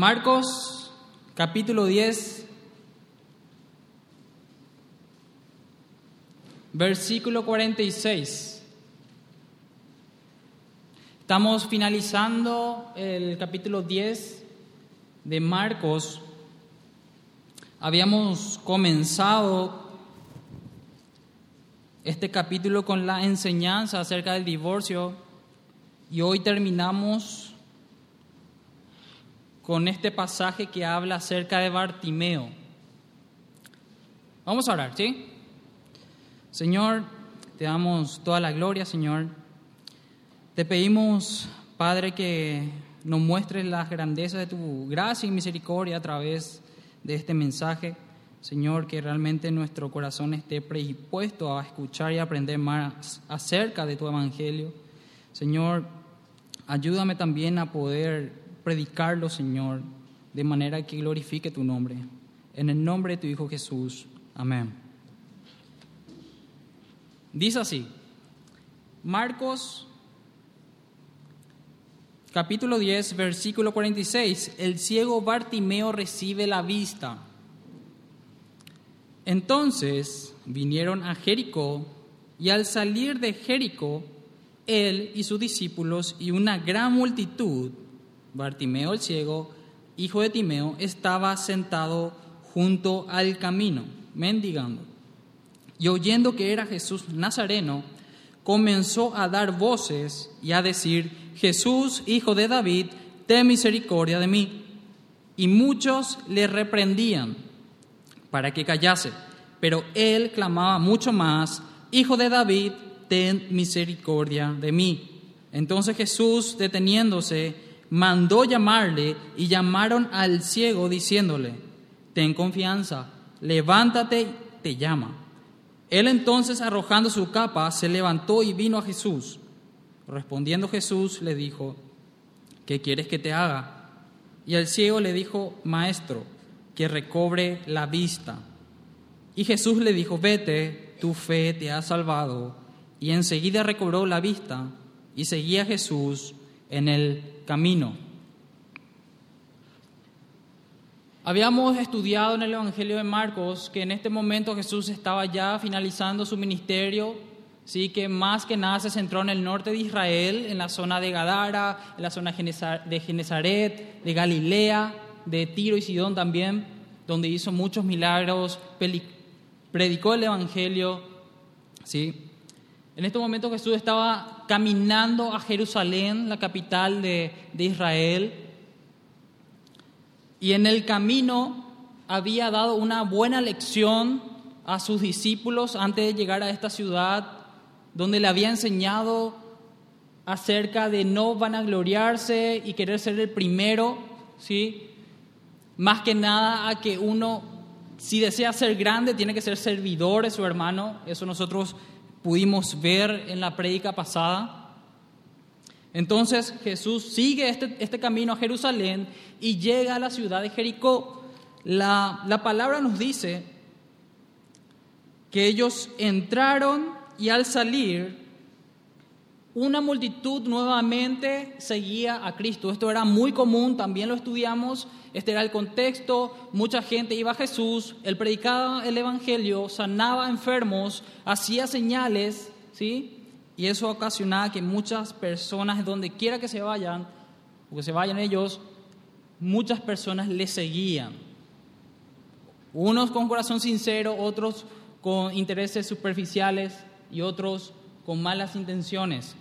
Marcos capítulo 10, versículo 46. Estamos finalizando el capítulo 10 de Marcos. Habíamos comenzado este capítulo con la enseñanza acerca del divorcio y hoy terminamos con este pasaje que habla acerca de Bartimeo. Vamos a orar, ¿sí? Señor, te damos toda la gloria, Señor. Te pedimos, Padre, que nos muestres las grandezas de tu gracia y misericordia a través de este mensaje. Señor, que realmente nuestro corazón esté predispuesto a escuchar y aprender más acerca de tu evangelio. Señor, ayúdame también a poder predicarlo, Señor, de manera que glorifique tu nombre. En el nombre de tu Hijo Jesús. Amén. Dice así, Marcos capítulo 10, versículo 46, el ciego Bartimeo recibe la vista. Entonces vinieron a Jericó y al salir de Jericó, él y sus discípulos y una gran multitud, Bartimeo el ciego, hijo de Timeo, estaba sentado junto al camino, mendigando. Y oyendo que era Jesús Nazareno, comenzó a dar voces y a decir, Jesús, hijo de David, ten misericordia de mí. Y muchos le reprendían para que callase, pero él clamaba mucho más, Hijo de David, ten misericordia de mí. Entonces Jesús, deteniéndose, mandó llamarle y llamaron al ciego diciéndole, ten confianza, levántate, te llama. Él entonces, arrojando su capa, se levantó y vino a Jesús. Respondiendo Jesús le dijo, ¿qué quieres que te haga? Y el ciego le dijo, Maestro, que recobre la vista. Y Jesús le dijo, vete, tu fe te ha salvado. Y enseguida recobró la vista y seguía a Jesús en el camino. Habíamos estudiado en el Evangelio de Marcos que en este momento Jesús estaba ya finalizando su ministerio, sí que más que nada se centró en el norte de Israel, en la zona de Gadara, en la zona de Genezaret, de Galilea, de Tiro y Sidón también, donde hizo muchos milagros, predicó el Evangelio, sí. En este momento Jesús estaba caminando a Jerusalén, la capital de, de Israel, y en el camino había dado una buena lección a sus discípulos antes de llegar a esta ciudad, donde le había enseñado acerca de no vanagloriarse y querer ser el primero, ¿sí? Más que nada a que uno, si desea ser grande, tiene que ser servidor de su hermano. Eso nosotros pudimos ver en la prédica pasada. Entonces Jesús sigue este, este, camino a Jerusalén y llega a la ciudad de Jericó. La, la palabra nos dice que ellos entraron y al salir, una multitud nuevamente seguía a Cristo. Esto era muy común, también lo estudiamos, este era el contexto, mucha gente iba a Jesús, él predicaba el Evangelio, sanaba enfermos, hacía señales, ¿sí? Y eso ocasionaba que muchas personas, donde quiera que se vayan, o que se vayan ellos, muchas personas le seguían. Unos con corazón sincero, otros con intereses superficiales y otros con malas intenciones.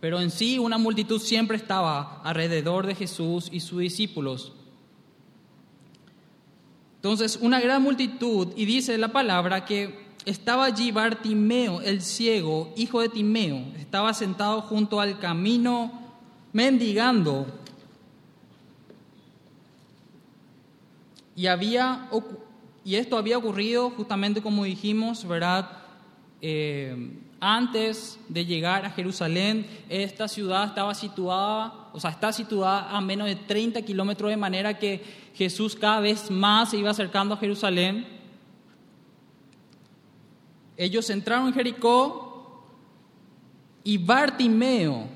Pero en sí una multitud siempre estaba alrededor de Jesús y sus discípulos. Entonces, una gran multitud, y dice la palabra que estaba allí Bartimeo, el ciego, hijo de Timeo, estaba sentado junto al camino mendigando. Y, había, y esto había ocurrido justamente como dijimos, ¿verdad? Eh, antes de llegar a Jerusalén, esta ciudad estaba situada, o sea, está situada a menos de 30 kilómetros, de manera que Jesús cada vez más se iba acercando a Jerusalén. Ellos entraron en Jericó y Bartimeo,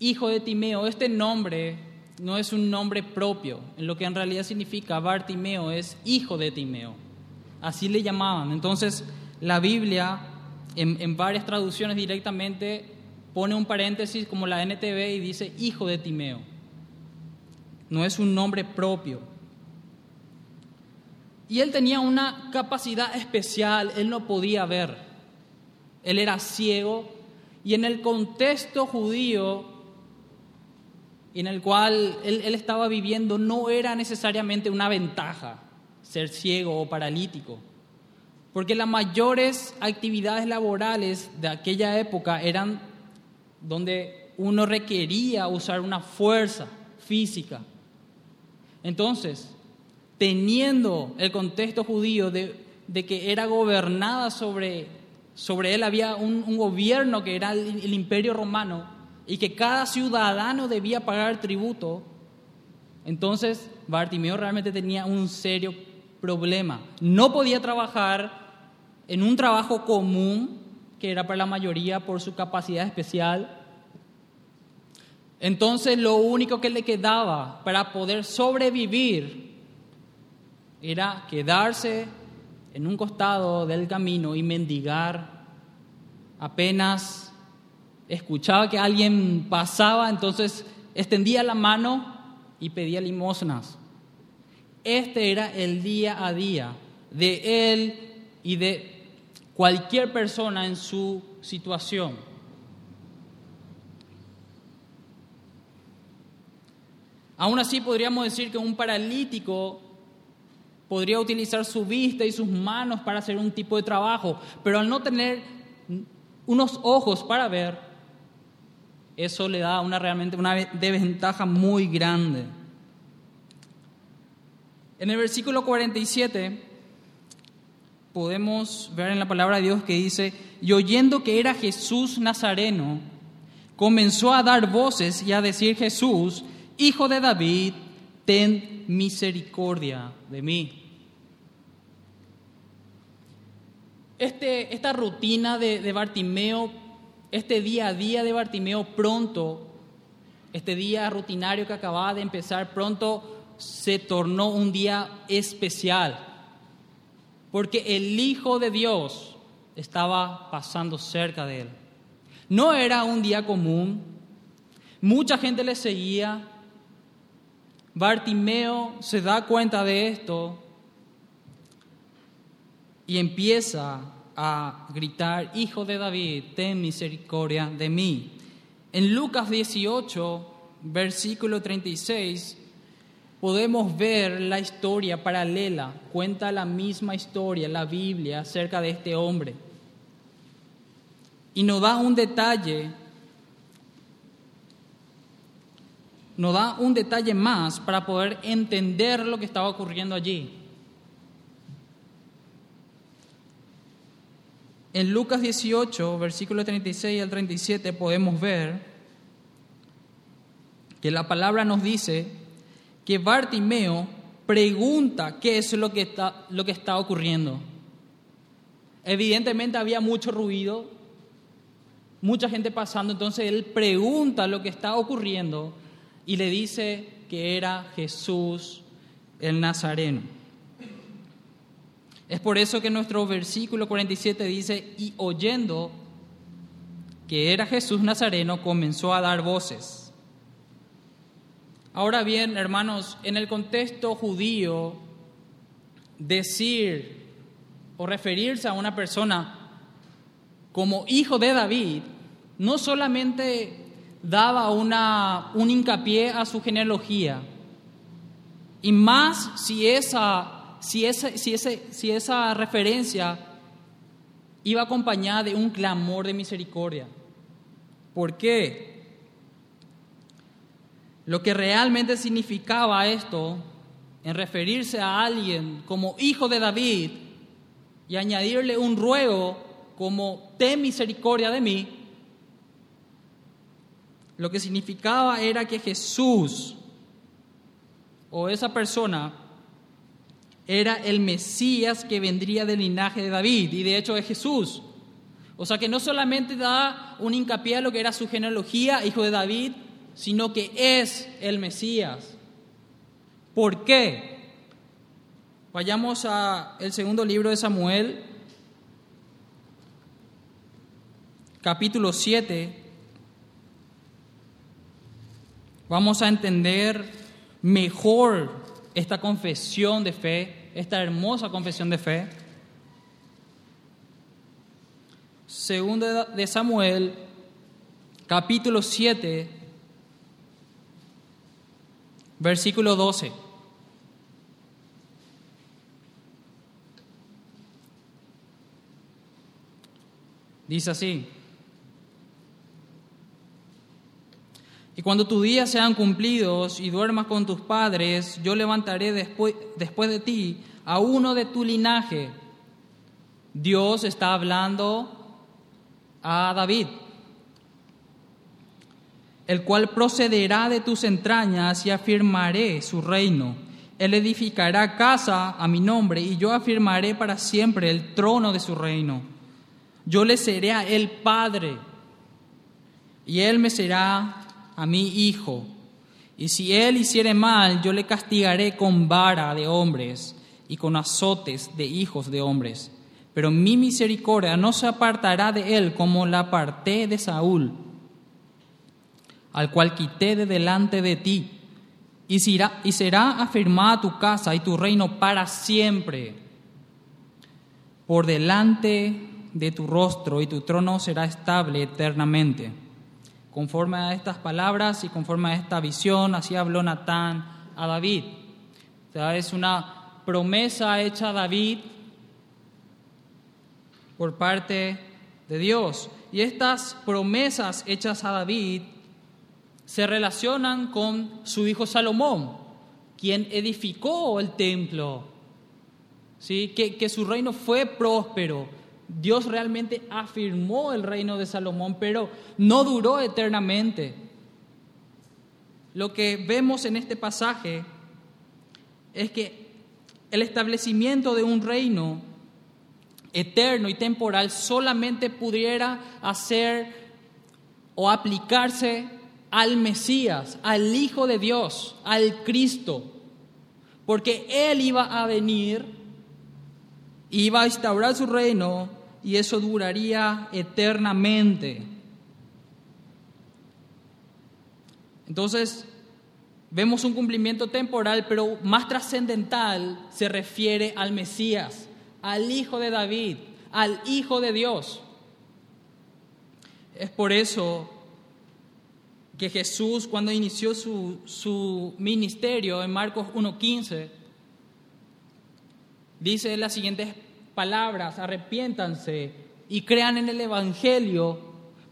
hijo de Timeo, este nombre no es un nombre propio, en lo que en realidad significa Bartimeo es hijo de Timeo. Así le llamaban. Entonces, la Biblia, en, varias traducciones directamente, pone un paréntesis como la NTV y dice hijo de Timeo. No es un nombre propio. Y él tenía una capacidad especial, él no podía ver. Él era ciego y en el contexto judío en el cual él, estaba viviendo no era necesariamente una ventaja ser ciego o paralítico, porque las mayores actividades laborales de aquella época eran donde uno requería usar una fuerza física. Entonces, teniendo el contexto judío de, de que era gobernada sobre, sobre él, había un, un gobierno que era el, el imperio romano y que cada ciudadano debía pagar tributo, entonces Bartimeo realmente tenía un serio problema. No podía trabajar en un trabajo común, que era para la mayoría por su capacidad especial. Entonces lo único que le quedaba para poder sobrevivir era quedarse en un costado del camino y mendigar. Apenas escuchaba que alguien pasaba, entonces extendía la mano y pedía limosnas. Este era el día a día de él y de cualquier persona en su situación. Aún así podríamos decir que un paralítico podría utilizar su vista y sus manos para hacer un tipo de trabajo, pero al no tener unos ojos para ver, eso le da una realmente una desventaja muy grande. En el versículo 47 podemos ver en la palabra de Dios que dice, y oyendo que era Jesús Nazareno, comenzó a dar voces y a decir Jesús, Hijo de David, ten misericordia de mí. Este, esta rutina de, de Bartimeo, este día a día de Bartimeo pronto, este día rutinario que acababa de empezar, pronto se tornó un día especial, porque el Hijo de Dios estaba pasando cerca de él. No era un día común, mucha gente le seguía, Bartimeo se da cuenta de esto y empieza a gritar, Hijo de David, ten misericordia de mí. En Lucas 18, versículo 36, podemos ver la historia paralela, cuenta la misma historia, la Biblia, acerca de este hombre. Y nos da un detalle nos da un detalle más para poder entender lo que estaba ocurriendo allí. En Lucas 18, versículo 36 al 37, podemos ver que la palabra nos dice que Bartimeo pregunta qué es lo que está, lo que está ocurriendo. Evidentemente había mucho ruido, mucha gente pasando, entonces él pregunta lo que está ocurriendo y le dice que era Jesús el Nazareno. Es por eso que nuestro versículo 47 dice, y oyendo que era Jesús Nazareno, comenzó a dar voces. Ahora bien, hermanos, en el contexto judío, decir o referirse a una persona como hijo de David, no solamente daba una, un hincapié a su genealogía. Y más si esa, si, si, ese, si esa referencia iba acompañada de un clamor de misericordia. ¿Por qué? Lo que realmente significaba esto, en referirse a alguien como hijo de David y añadirle un ruego como ten misericordia de mí, lo que significaba era que Jesús o esa persona era el Mesías que vendría del linaje de David y de hecho es Jesús. O sea que no solamente da un hincapié a lo que era su genealogía, hijo de David, sino que es el Mesías. ¿Por qué? Vayamos al segundo libro de Samuel, capítulo 7. Vamos a entender mejor esta confesión de fe, esta hermosa confesión de fe. Segundo de Samuel, capítulo 7, versículo 12. Dice así. Y cuando tus días sean cumplidos y duermas con tus padres, yo levantaré después, después de ti a uno de tu linaje. Dios está hablando a David, el cual procederá de tus entrañas y afirmaré su reino. Él edificará casa a mi nombre y yo afirmaré para siempre el trono de su reino. Yo le seré a él padre y él me será a mi hijo. Y si él hiciere mal, yo le castigaré con vara de hombres y con azotes de hijos de hombres pero mi misericordia no se apartará de él como la aparté de Saúl, al cual quité de delante de ti, y será, y será afirmada tu casa y tu reino para siempre. Por delante de tu rostro y tu trono será estable eternamente. Conforme a estas palabras y conforme a esta visión, así habló Natán a David. Es una promesa hecha a David por parte de Dios. Y estas promesas hechas a David se relacionan con su hijo Salomón, quien edificó el templo, ¿sí? que, que su reino fue próspero. Dios realmente afirmó el reino de Salomón, pero no duró eternamente. Lo que vemos en este pasaje es que el establecimiento de un reino eterno y temporal solamente pudiera hacer o aplicarse al Mesías, al Hijo de Dios, al Cristo, porque Él iba a venir, iba a instaurar su reino y eso duraría eternamente. Entonces, vemos un cumplimiento temporal, pero más trascendental se refiere al Mesías al Hijo de David, al Hijo de Dios. Es por eso que Jesús, cuando inició su, su ministerio en Marcos 1.15, dice las siguientes palabras, arrepiéntanse y crean en el Evangelio,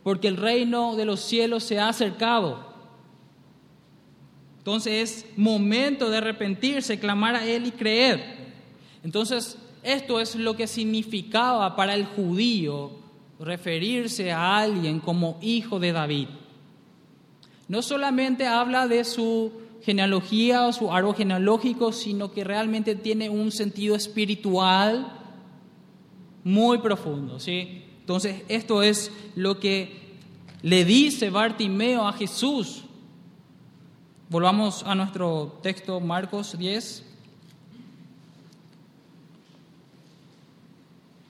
porque el reino de los cielos se ha acercado. Entonces es momento de arrepentirse, clamar a Él y creer. Entonces, esto es lo que significaba para el judío referirse a alguien como hijo de David. No solamente habla de su genealogía o su árbol genealógico, sino que realmente tiene un sentido espiritual muy profundo. ¿sí? Entonces, esto es lo que le dice Bartimeo a Jesús. Volvamos a nuestro texto, Marcos 10.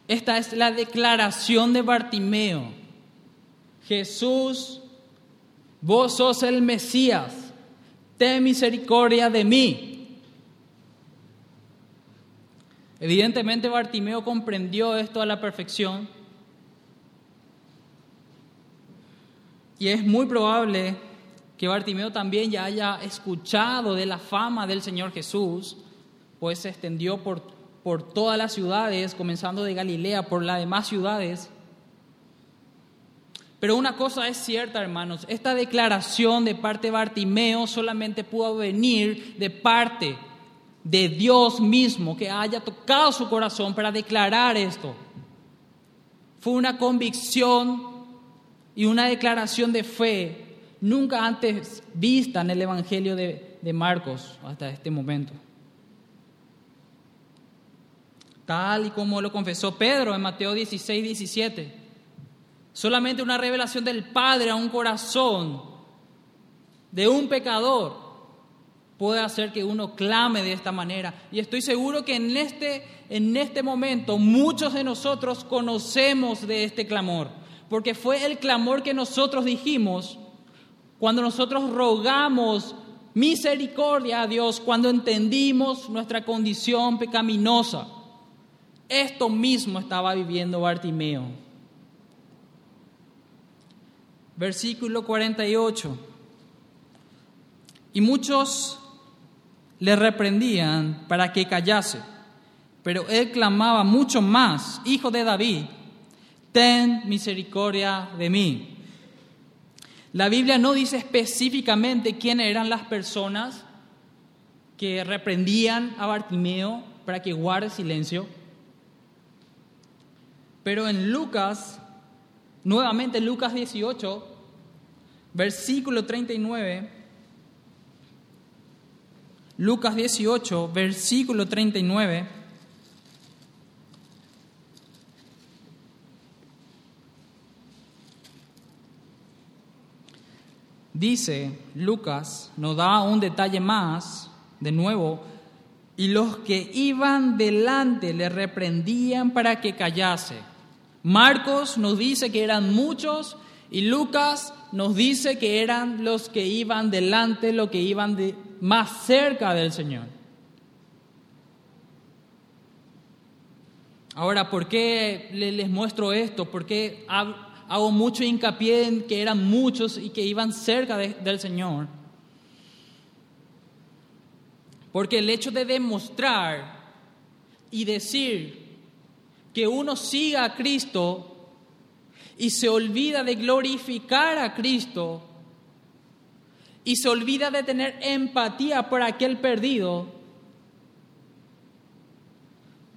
Esta es la declaración de Bartimeo. Jesús, vos sos el Mesías, ten misericordia de mí. Evidentemente Bartimeo comprendió esto a la perfección y es muy probable que Bartimeo también ya haya escuchado de la fama del Señor Jesús, pues se extendió por por todas las ciudades, comenzando de Galilea, por las demás ciudades. Pero una cosa es cierta, hermanos, esta declaración de parte de Bartimeo solamente pudo venir de parte de Dios mismo, que haya tocado su corazón para declarar esto. Fue una convicción y una declaración de fe nunca antes vista en el Evangelio de, de Marcos hasta este momento tal y como lo confesó Pedro en Mateo 16, 17. Solamente una revelación del Padre a un corazón de un pecador puede hacer que uno clame de esta manera. Y estoy seguro que en este, en este momento muchos de nosotros conocemos de este clamor, porque fue el clamor que nosotros dijimos cuando nosotros rogamos misericordia a Dios, cuando entendimos nuestra condición pecaminosa. Esto mismo estaba viviendo Bartimeo. Versículo 48. Y muchos le reprendían para que callase, pero él clamaba mucho más, Hijo de David, ten misericordia de mí. La Biblia no dice específicamente quiénes eran las personas que reprendían a Bartimeo para que guarde silencio. Pero en Lucas, nuevamente Lucas 18, versículo 39, Lucas 18, versículo 39, dice Lucas, nos da un detalle más, de nuevo, y los que iban delante le reprendían para que callase. Marcos nos dice que eran muchos y Lucas nos dice que eran los que iban delante, los que iban más cerca del Señor. Ahora, ¿por qué les muestro esto? ¿Por qué hago mucho hincapié en que eran muchos y que iban cerca del Señor. Porque el hecho de demostrar y decir que uno siga a Cristo y se olvida de glorificar a Cristo y se olvida de tener empatía por aquel perdido,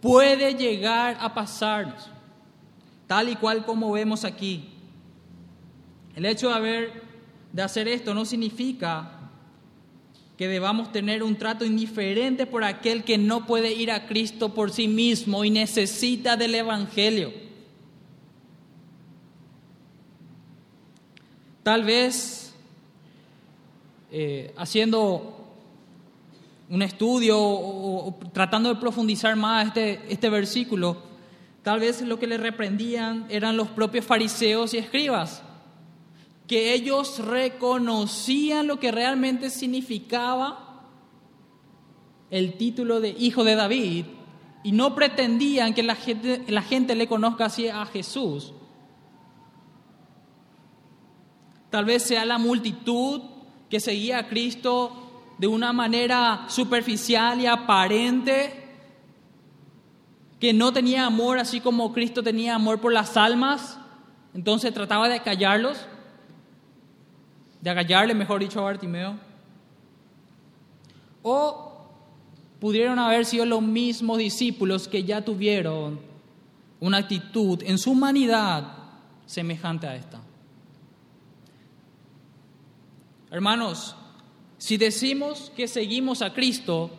puede llegar a pasarnos tal y cual como vemos aquí. El hecho de, haber, de hacer esto no significa que debamos tener un trato indiferente por aquel que no puede ir a Cristo por sí mismo y necesita del Evangelio. Tal vez eh, haciendo un estudio o, tratando de profundizar más este, este versículo, Tal vez lo que le reprendían eran los propios fariseos y escribas, que ellos reconocían lo que realmente significaba el título de hijo de David y no pretendían que la gente, la gente le conozca así a Jesús. Tal vez sea la multitud que seguía a Cristo de una manera superficial y aparente, que no tenía amor así como Cristo tenía amor por las almas, entonces trataba de callarlos, de acallarle, mejor dicho, a Bartimeo. O pudieron haber sido los mismos discípulos que ya tuvieron una actitud en su humanidad semejante a esta. Hermanos, si decimos que seguimos a Cristo,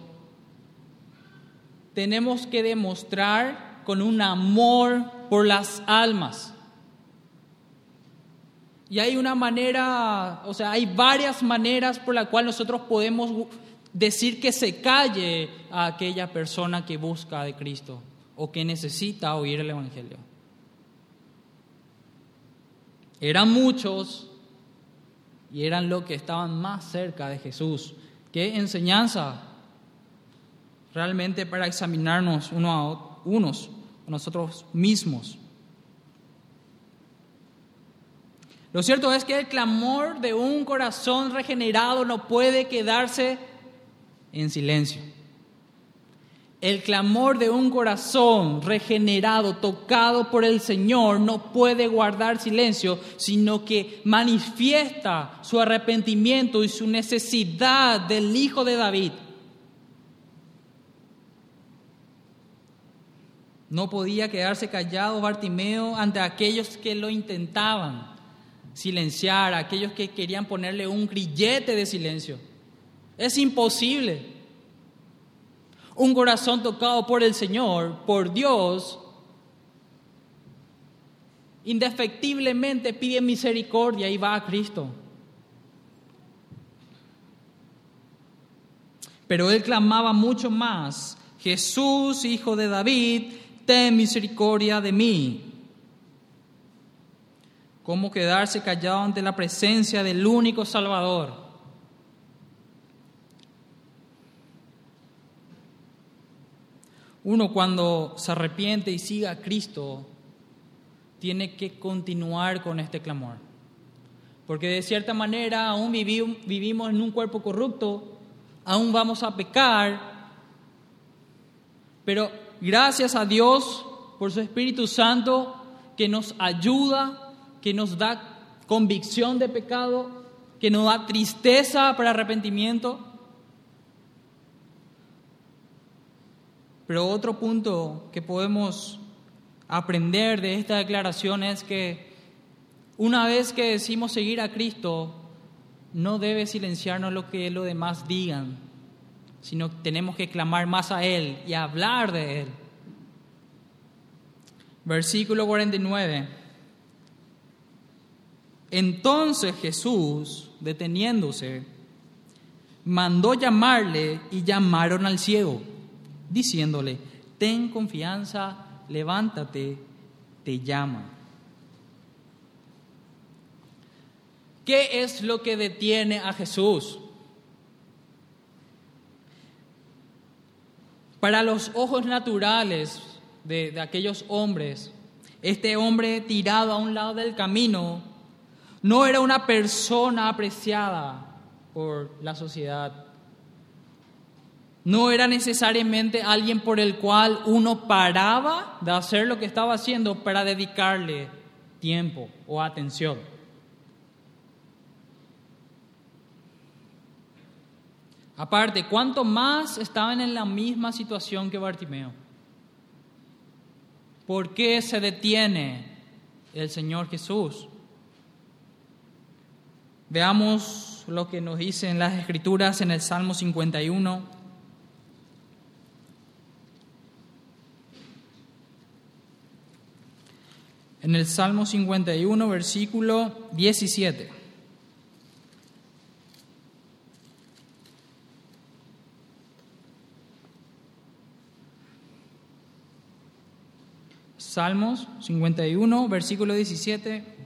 tenemos que demostrar con un amor por las almas. Y hay una manera, o sea, hay varias maneras por la cual nosotros podemos decir que se calle a aquella persona que busca de Cristo o que necesita oír el Evangelio. Eran muchos y eran los que estaban más cerca de Jesús. ¿Qué enseñanza realmente para examinarnos uno a unos, nosotros mismos. Lo cierto es que el clamor de un corazón regenerado no puede quedarse en silencio. El clamor de un corazón regenerado, tocado por el Señor, no puede guardar silencio, sino que manifiesta su arrepentimiento y su necesidad del Hijo de David No podía quedarse callado Bartimeo ante aquellos que lo intentaban silenciar, aquellos que querían ponerle un grillete de silencio. Es imposible. Un corazón tocado por el Señor, por Dios, indefectiblemente pide misericordia y va a Cristo. Pero él clamaba mucho más, Jesús, hijo de David, ten misericordia de mí. ¿Cómo quedarse callado ante la presencia del único Salvador? Uno cuando se arrepiente y siga a Cristo, tiene que continuar con este clamor. Porque de cierta manera aún vivimos en un cuerpo corrupto, aún vamos a pecar, pero gracias a Dios por su Espíritu Santo que nos ayuda, que nos da convicción de pecado, que nos da tristeza para arrepentimiento. Pero otro punto que podemos aprender de esta declaración es que una vez que decimos seguir a Cristo, no debe silenciarnos lo que los demás digan, sino tenemos que clamar más a Él y hablar de Él. Versículo 49. Entonces Jesús, deteniéndose, mandó llamarle y llamaron al ciego, diciéndole, ten confianza levántate, te llama. ¿Qué es lo que detiene a Jesús? Para los ojos naturales de, de, aquellos hombres, este hombre tirado a un lado del camino no era una persona apreciada por la sociedad no era necesariamente alguien por el cual uno paraba de hacer lo que estaba haciendo para dedicarle tiempo o atención. Aparte, ¿cuánto más estaban en la misma situación que Bartimeo? ¿Por qué se detiene el Señor Jesús? Veamos lo que nos dicen las Escrituras en el Salmo 51 en el Salmo 51, versículo 17. Salmos 51, versículo 17,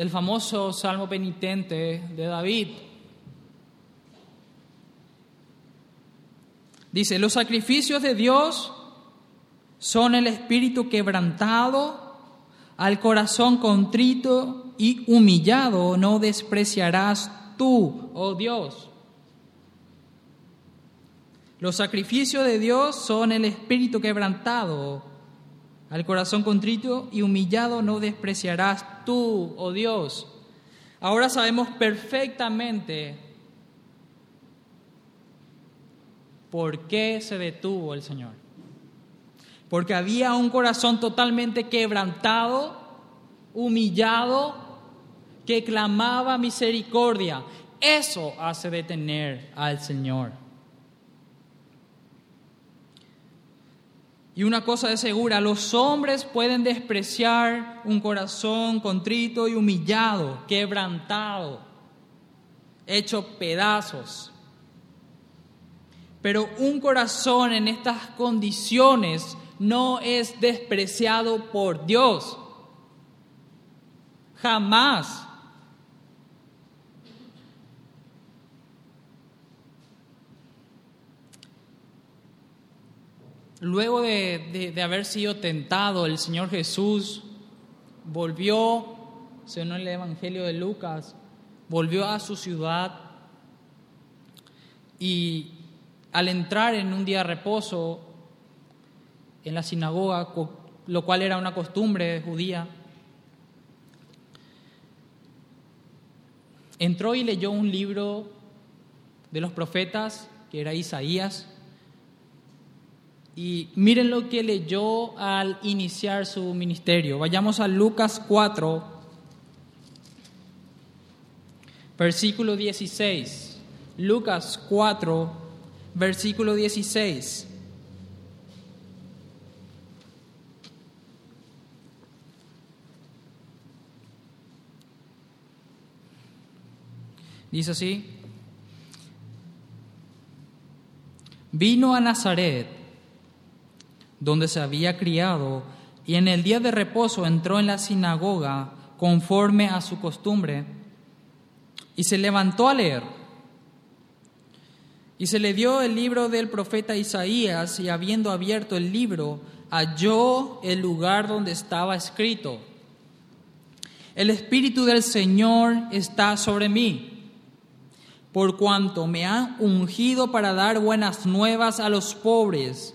el famoso salmo penitente de David. Dice, los sacrificios de Dios son el espíritu quebrantado al corazón contrito y humillado no despreciarás tú, oh Dios. Los sacrificios de Dios son el espíritu quebrantado. Al corazón contrito y humillado no despreciarás tú, oh Dios. Ahora sabemos perfectamente por qué se detuvo el Señor porque había un corazón totalmente quebrantado, humillado, que clamaba misericordia. Eso hace detener al Señor. Y una cosa es segura, los hombres pueden despreciar un corazón contrito y humillado, quebrantado, hecho pedazos. Pero un corazón en estas condiciones no es despreciado por Dios. Jamás. Luego de, haber sido tentado, el Señor Jesús volvió, según el Evangelio de Lucas, volvió a su ciudad y al entrar en un día de reposo, en la sinagoga, lo cual era una costumbre judía. Entró y leyó un libro de los profetas, que era Isaías, y miren lo que leyó al iniciar su ministerio. Vayamos a Lucas 4, versículo 16. Lucas 4, versículo 16. Dice así, vino a Nazaret, donde se había criado, y en el día de reposo entró en la sinagoga conforme a su costumbre, y se levantó a leer. Y se le dio el libro del profeta Isaías, y habiendo abierto el libro, halló el lugar donde estaba escrito, el Espíritu del Señor está sobre mí, por cuanto me ha ungido para dar buenas nuevas a los pobres,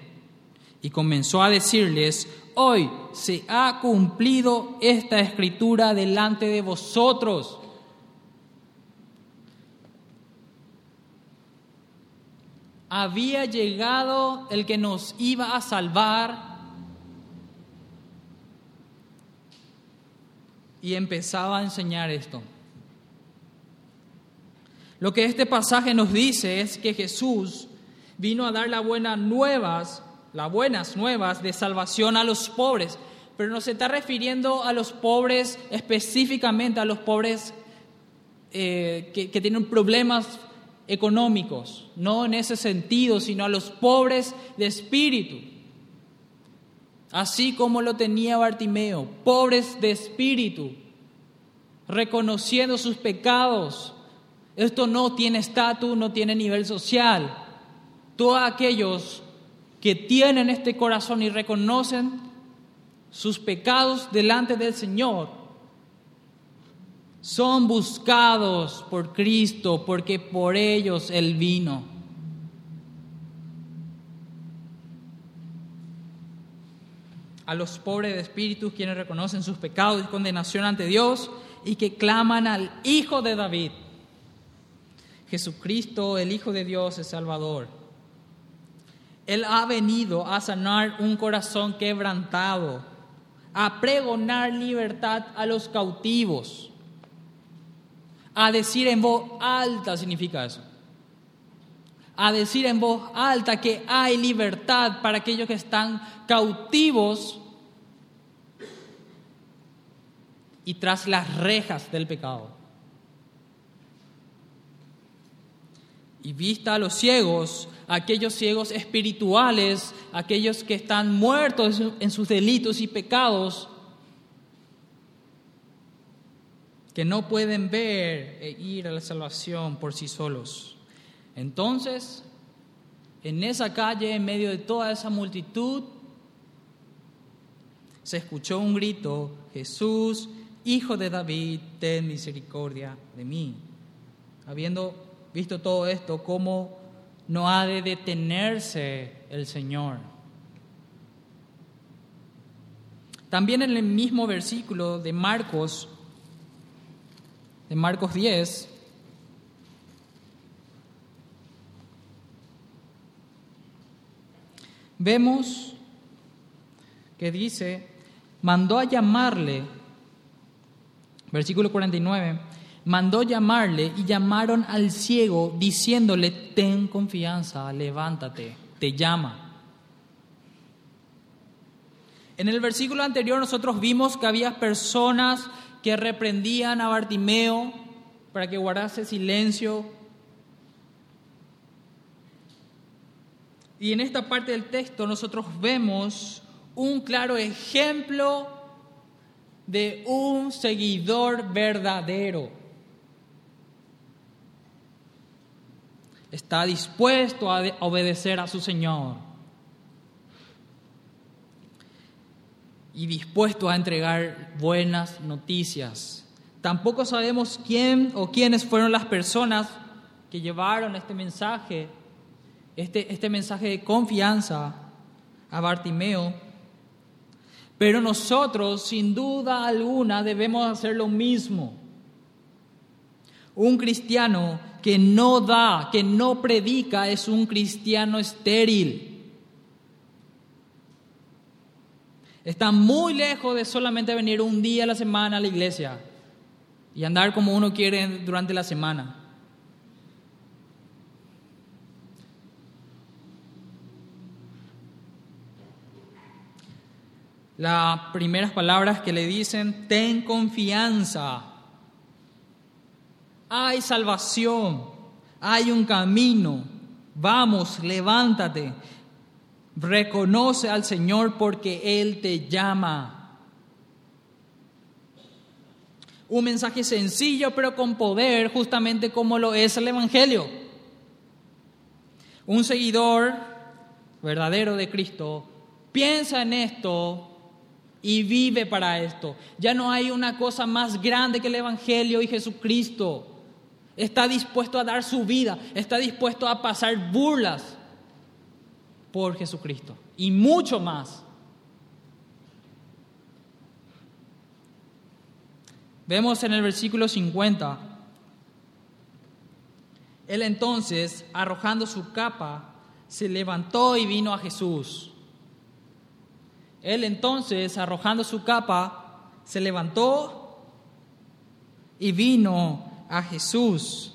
Y comenzó a decirles, hoy se ha cumplido esta escritura delante de vosotros. había llegado el que nos iba a salvar y empezaba a enseñar esto. Lo que este pasaje nos dice es que Jesús vino a dar las buenas nuevas, las buenas nuevas de salvación a los pobres, pero no se está refiriendo a los pobres específicamente, a los pobres eh, que, que tienen problemas económicos, no en ese sentido, sino a los pobres de espíritu. Así como lo tenía Bartimeo, pobres de espíritu, reconociendo sus pecados. Esto no tiene estatus, no tiene nivel social. Todos aquellos que tienen este corazón y reconocen sus pecados delante del Señor, son buscados por Cristo porque por ellos Él vino. A los pobres de espíritu, quienes reconocen sus pecados y condenación ante Dios y que claman al Hijo de David. Jesucristo, el Hijo de Dios, es Salvador. Él ha venido a sanar un corazón quebrantado, a pregonar libertad a los cautivos a decir en voz alta significa eso. A decir en voz alta que hay libertad para aquellos que están cautivos y tras las rejas del pecado. Y vista a los ciegos, aquellos ciegos espirituales, aquellos que están muertos en sus delitos y pecados, que no pueden ver e ir a la salvación por sí solos. Entonces, en esa calle, en medio de toda esa multitud, se escuchó un grito, Jesús, Hijo de David, ten misericordia de mí. Habiendo visto todo esto, ¿cómo no ha de detenerse el Señor? También en el mismo versículo de Marcos de Marcos 10, vemos que dice, mandó a llamarle, versículo 49, mandó llamarle y llamaron al ciego diciéndole, ten confianza, levántate, te llama. En el versículo anterior nosotros vimos que había personas que reprendían a Bartimeo para que guardase silencio. Y en esta parte del texto nosotros vemos un claro ejemplo de un seguidor verdadero. Está dispuesto a obedecer a su Señor. y dispuesto a entregar buenas noticias. Tampoco sabemos quién o quiénes fueron las personas que llevaron este mensaje, este, este mensaje de confianza a Bartimeo. Pero nosotros, sin duda alguna, debemos hacer lo mismo. Un cristiano que no da, que no predica, es un cristiano estéril. Está muy lejos de solamente venir un día a la semana a la iglesia y andar como uno quiere durante la semana. Las primeras palabras que le dicen, ten confianza hay salvación, hay un camino, vamos, levántate, reconoce al Señor porque Él te llama. Un mensaje sencillo pero con poder, justamente como lo es el Evangelio. Un seguidor verdadero de Cristo piensa en esto y vive para esto. Ya no hay una cosa más grande que el Evangelio y Jesucristo. Está dispuesto a dar su vida, está dispuesto a pasar burlas por Jesucristo y mucho más. Vemos en el versículo 50, él entonces, arrojando su capa, se levantó y vino a Jesús. Él entonces, arrojando su capa, se levantó y vino a Jesús.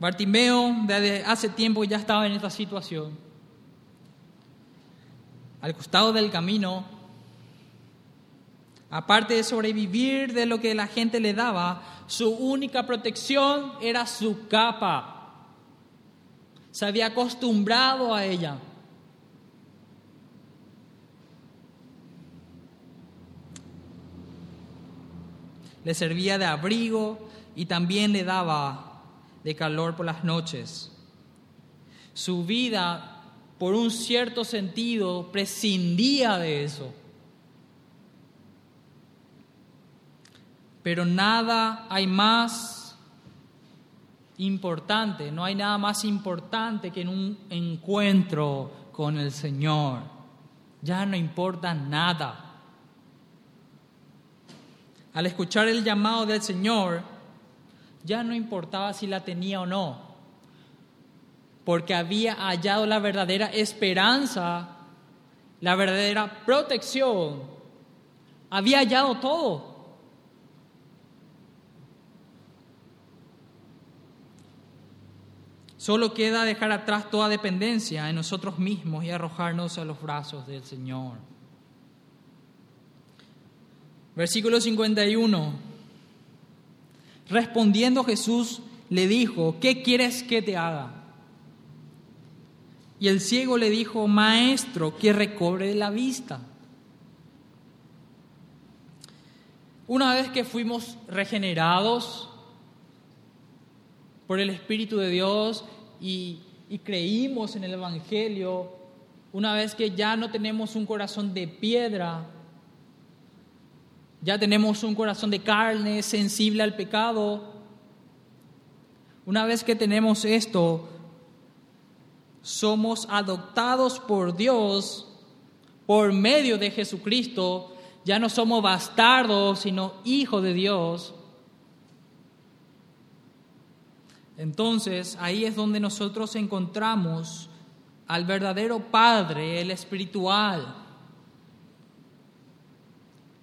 Bartimeo desde hace tiempo ya estaba en esta situación. Al costado del camino Aparte de sobrevivir de lo que la gente le daba, su única protección era su capa. Se había acostumbrado a ella. Le servía de abrigo y también le daba de calor por las noches. Su vida, por un cierto sentido, prescindía de eso. Pero nada hay más importante, no hay nada más importante que en un encuentro con el Señor. Ya no importa nada. Al escuchar el llamado del Señor, ya no importaba si la tenía o no, porque había hallado la verdadera esperanza, la verdadera protección, había hallado todo. Solo queda dejar atrás toda dependencia en nosotros mismos y arrojarnos a los brazos del Señor. Versículo 51. Respondiendo Jesús le dijo, ¿qué quieres que te haga? Y el ciego le dijo, Maestro, que recobre la vista. Una vez que fuimos regenerados por el Espíritu de Dios y, creímos en el Evangelio, una vez que ya no tenemos un corazón de piedra, ya tenemos un corazón de carne sensible al pecado, una vez que tenemos esto, somos adoptados por Dios por medio de Jesucristo, ya no somos bastardos, sino hijos de Dios. Entonces ahí es donde nosotros encontramos al verdadero Padre, el espiritual.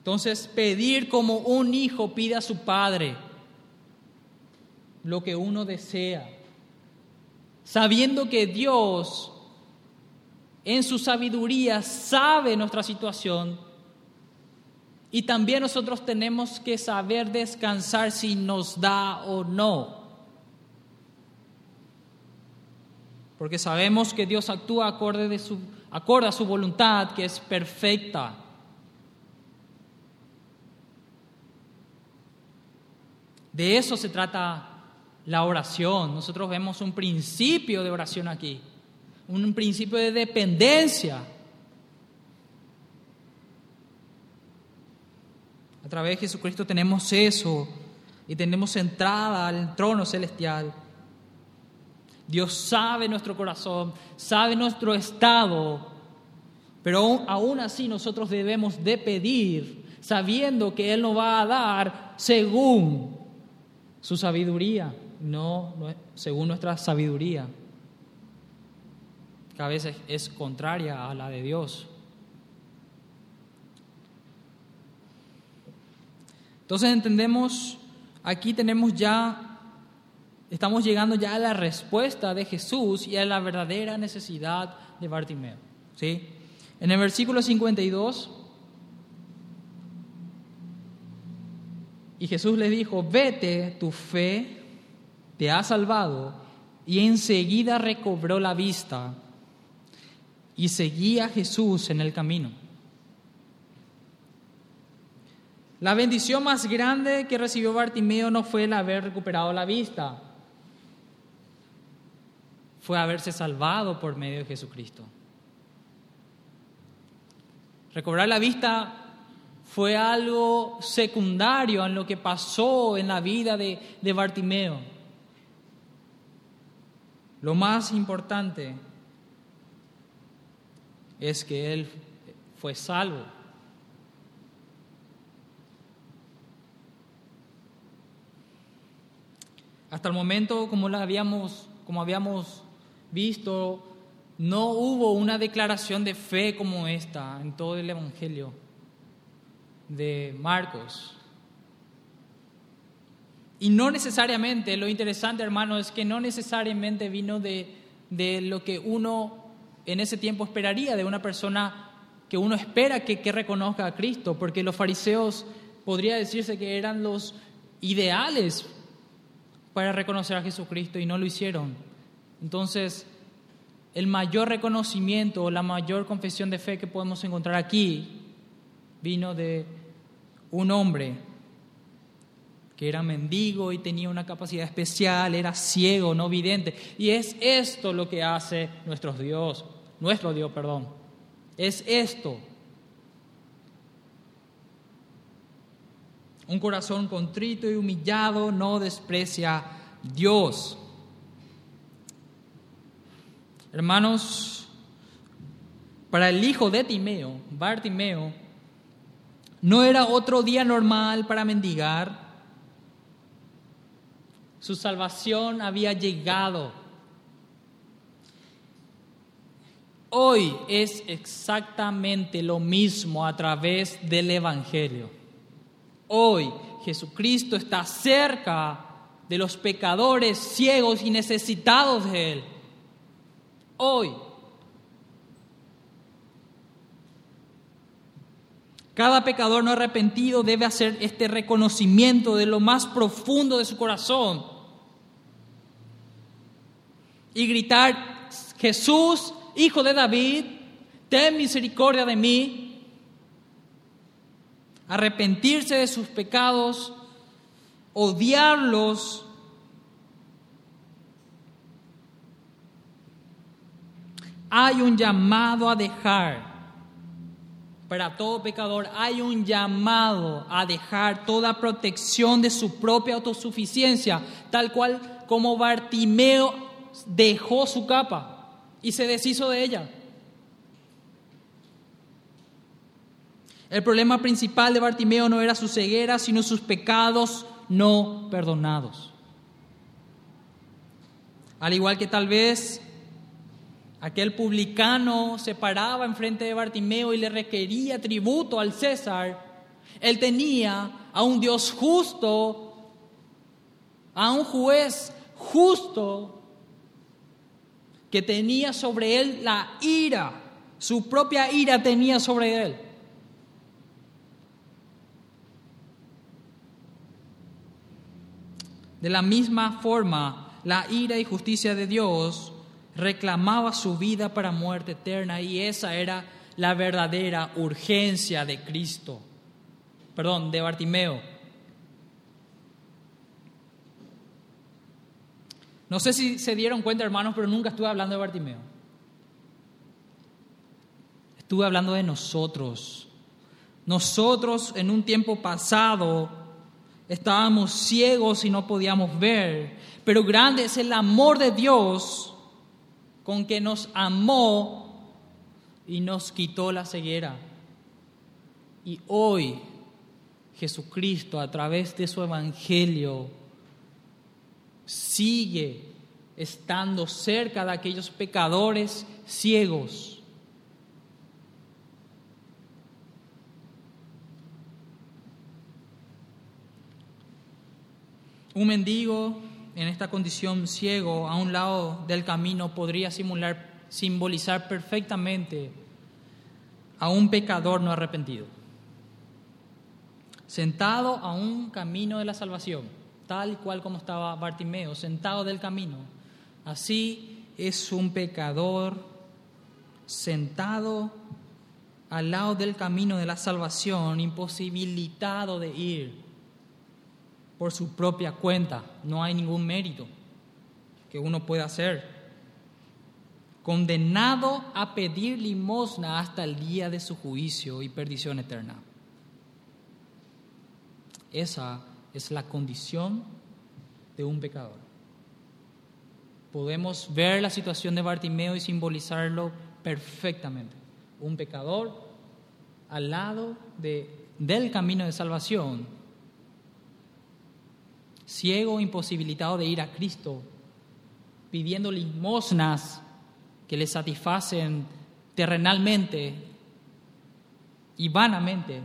Entonces pedir como un hijo pide a su Padre lo que uno desea, sabiendo que Dios en su sabiduría sabe nuestra situación y también nosotros tenemos que saber descansar si nos da o no. porque sabemos que Dios actúa acorde, de su, acorde a su voluntad, que es perfecta. De eso se trata la oración. Nosotros vemos un principio de oración aquí, un principio de dependencia. A través de Jesucristo tenemos eso y tenemos entrada al trono celestial. Dios sabe nuestro corazón, sabe nuestro estado, pero aún así nosotros debemos de pedir sabiendo que Él nos va a dar según su sabiduría, no, según nuestra sabiduría, que a veces es contraria a la de Dios. Entonces entendemos, aquí tenemos ya, estamos llegando ya a la respuesta de Jesús y a la verdadera necesidad de Bartimeo. ¿sí? En el versículo 52 y Jesús le dijo, vete, tu fe te ha salvado, y enseguida recobró la vista y seguía a Jesús en el camino. La bendición más grande que recibió Bartimeo no fue el haber recuperado la vista, fue haberse salvado por medio de Jesucristo. Recobrar la vista fue algo secundario en lo que pasó en la vida de, de Bartimeo. Lo más importante es que él fue salvo. Hasta el momento, como, lo habíamos, como habíamos visto, no hubo una declaración de fe como esta en todo el Evangelio de Marcos. Y no necesariamente, lo interesante hermano es que no necesariamente vino de, de lo que uno en ese tiempo esperaría de una persona que uno espera que, que reconozca a Cristo, porque los fariseos podría decirse que eran los ideales para reconocer a Jesucristo y no lo hicieron. Entonces, el mayor reconocimiento o la mayor confesión de fe que podemos encontrar aquí vino de un hombre que era mendigo y tenía una capacidad especial, era ciego, no vidente. Y es esto lo que hace nuestro Dios, nuestro Dios, perdón. Es esto. Un corazón contrito y humillado no desprecia Dios. Hermanos, para el hijo de Timeo, Bartimeo, no era otro día normal para mendigar. Su salvación había llegado. Hoy es exactamente lo mismo a través del Evangelio. Hoy Jesucristo está cerca de los pecadores ciegos y necesitados de Él. Hoy. Cada pecador no arrepentido debe hacer este reconocimiento de lo más profundo de su corazón y gritar, Jesús, hijo de David, ten misericordia de mí arrepentirse de sus pecados, odiarlos, hay un llamado a dejar. Para todo pecador hay un llamado a dejar toda protección de su propia autosuficiencia, tal cual como Bartimeo dejó su capa y se deshizo de ella. El problema principal de Bartimeo no era su ceguera, sino sus pecados no perdonados. Al igual que tal vez aquel publicano se paraba enfrente de Bartimeo y le requería tributo al César, él tenía a un Dios justo, a un juez justo, que tenía sobre él la ira, su propia ira tenía sobre él. De la misma forma, la ira y justicia de Dios reclamaba su vida para muerte eterna y esa era la verdadera urgencia de Cristo, perdón, de Bartimeo. No sé si se dieron cuenta, hermanos, pero nunca estuve hablando de Bartimeo. Estuve hablando de nosotros. Nosotros en un tiempo pasado Estábamos ciegos y no podíamos ver, pero grande es el amor de Dios con que nos amó y nos quitó la ceguera. Y hoy Jesucristo a través de su evangelio sigue estando cerca de aquellos pecadores ciegos Un mendigo en esta condición ciego a un lado del camino podría simular, simbolizar perfectamente a un pecador no arrepentido, sentado a un camino de la salvación, tal y cual como estaba Bartimeo, sentado del camino. Así es un pecador sentado al lado del camino de la salvación, imposibilitado de ir por su propia cuenta. No hay ningún mérito que uno pueda hacer. Condenado a pedir limosna hasta el día de su juicio y perdición eterna. Esa es la condición de un pecador. Podemos ver la situación de Bartimeo y simbolizarlo perfectamente. Un pecador al lado de, del camino de salvación, ciego, imposibilitado de ir a Cristo, pidiendo limosnas que le satisfacen terrenalmente y vanamente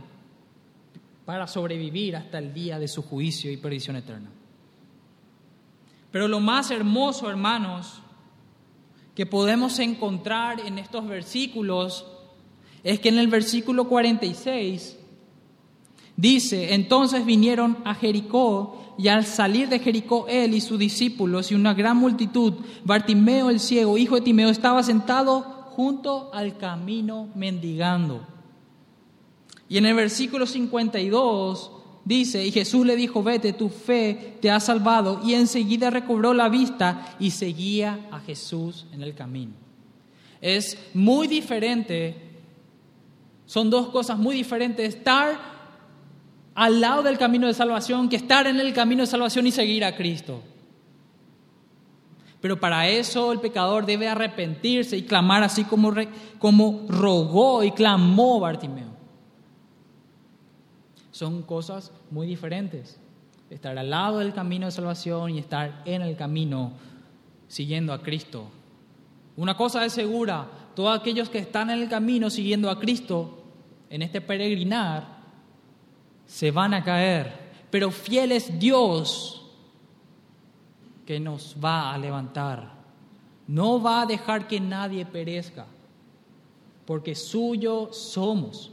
para sobrevivir hasta el día de su juicio y perdición eterna. Pero lo más hermoso, hermanos, que podemos encontrar en estos versículos es que en el versículo 46 dice, entonces vinieron a Jericó y al salir de Jericó él y sus discípulos y una gran multitud, Bartimeo el ciego, hijo de Timeo, estaba sentado junto al camino mendigando. Y en el versículo 52 dice, y Jesús le dijo, vete, tu fe te ha salvado, y enseguida recobró la vista y seguía a Jesús en el camino. Es muy diferente, son dos cosas muy diferentes, estar al lado del camino de salvación que estar en el camino de salvación y seguir a Cristo. Pero para eso el pecador debe arrepentirse y clamar así como, como rogó y clamó Bartimeo. Son cosas muy diferentes. Estar al lado del camino de salvación y estar en el camino siguiendo a Cristo. Una cosa es segura, todos aquellos que están en el camino siguiendo a Cristo, en este peregrinar, se van a caer, pero fiel es Dios que nos va a levantar. No va a dejar que nadie perezca, porque suyo somos.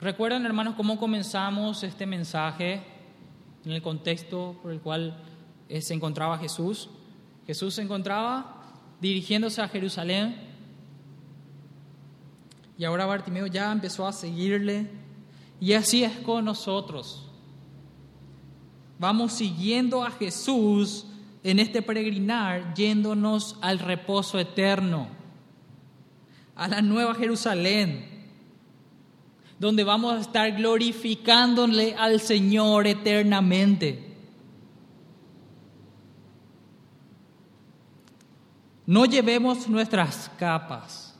¿Recuerdan, hermanos, cómo comenzamos este mensaje en el contexto por el cual eh, se encontraba Jesús? Jesús se encontraba dirigiéndose a Jerusalén. Y ahora Bartimeo ya empezó a seguirle. Y así es con nosotros. Vamos siguiendo a Jesús en este peregrinar, yéndonos al reposo eterno, a la nueva Jerusalén, donde vamos a estar glorificándole al Señor eternamente. No llevemos nuestras capas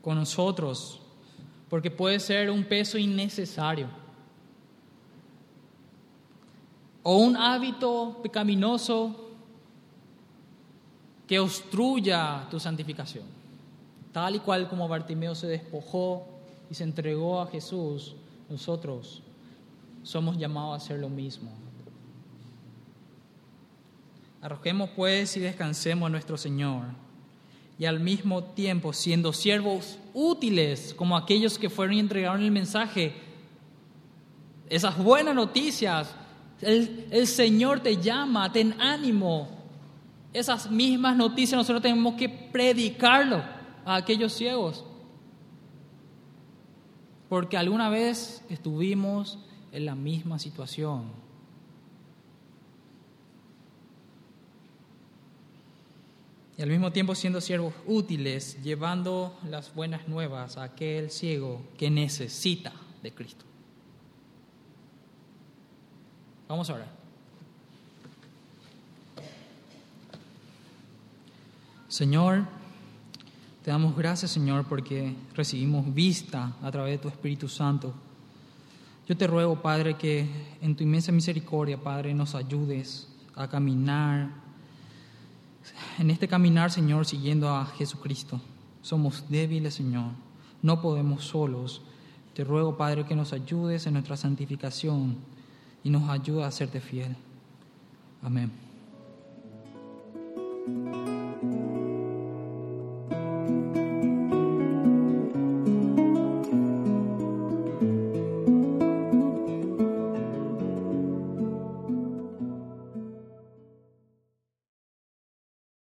con nosotros, porque puede ser un peso innecesario. O un hábito pecaminoso que obstruya tu santificación. Tal y cual como Bartimeo se despojó y se entregó a Jesús, nosotros somos llamados a hacer lo mismo. Arrojemos pues y descansemos a nuestro Señor. Y al mismo tiempo, siendo siervos útiles como aquellos que fueron y entregaron el mensaje, esas buenas noticias, el, el Señor te llama, ten ánimo. Esas mismas noticias nosotros tenemos que predicarlo a aquellos ciegos. Porque alguna vez estuvimos en la misma situación. Y al mismo tiempo siendo siervos útiles, llevando las buenas nuevas a aquel ciego que necesita de Cristo. Vamos a orar. Señor, te damos gracias, Señor, porque recibimos vista a través de tu Espíritu Santo. Yo te ruego, Padre, que en tu inmensa misericordia, Padre, nos ayudes a caminar en este caminar, Señor, siguiendo a Jesucristo. Somos débiles, Señor. No podemos solos. Te ruego, Padre, que nos ayudes en nuestra santificación y nos ayude a serte fiel. Amén.